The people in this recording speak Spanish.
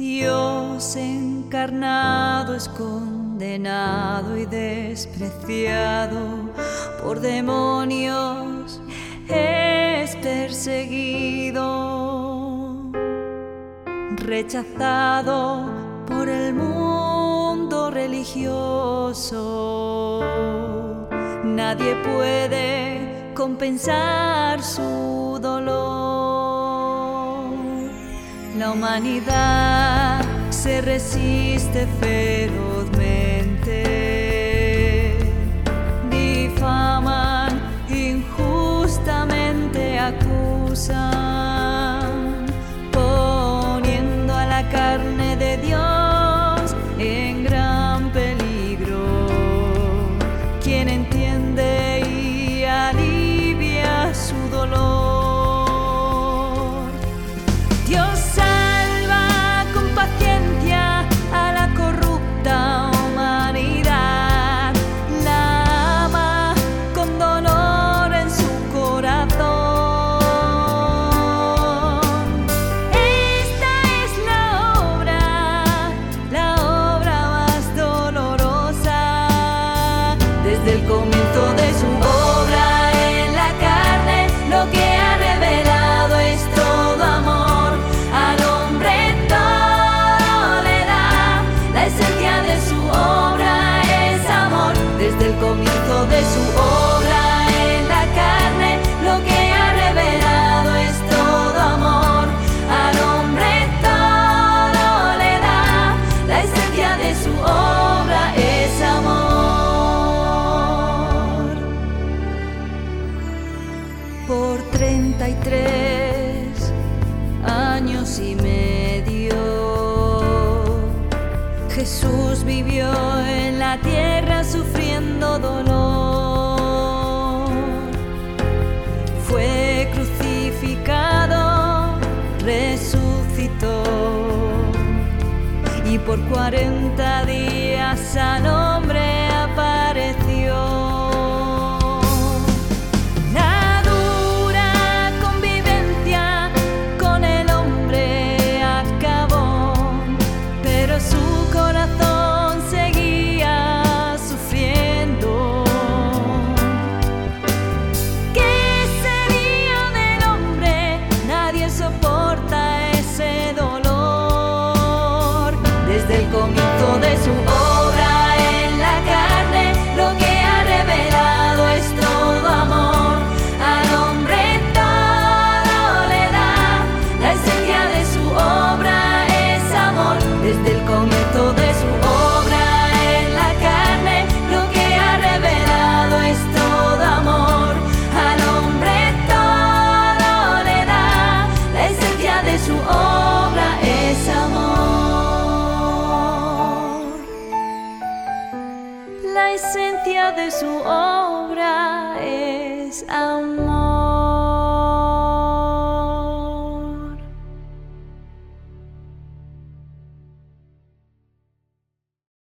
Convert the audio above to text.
Dios encarnado es condenado y despreciado por demonios, es perseguido, rechazado por el mundo religioso. Nadie puede compensar su dolor la humanidad se resiste feroz. 33 años y medio. Jesús vivió en la tierra sufriendo dolor. Fue crucificado, resucitó y por 40 días al hombre La esencia de su obra es amor.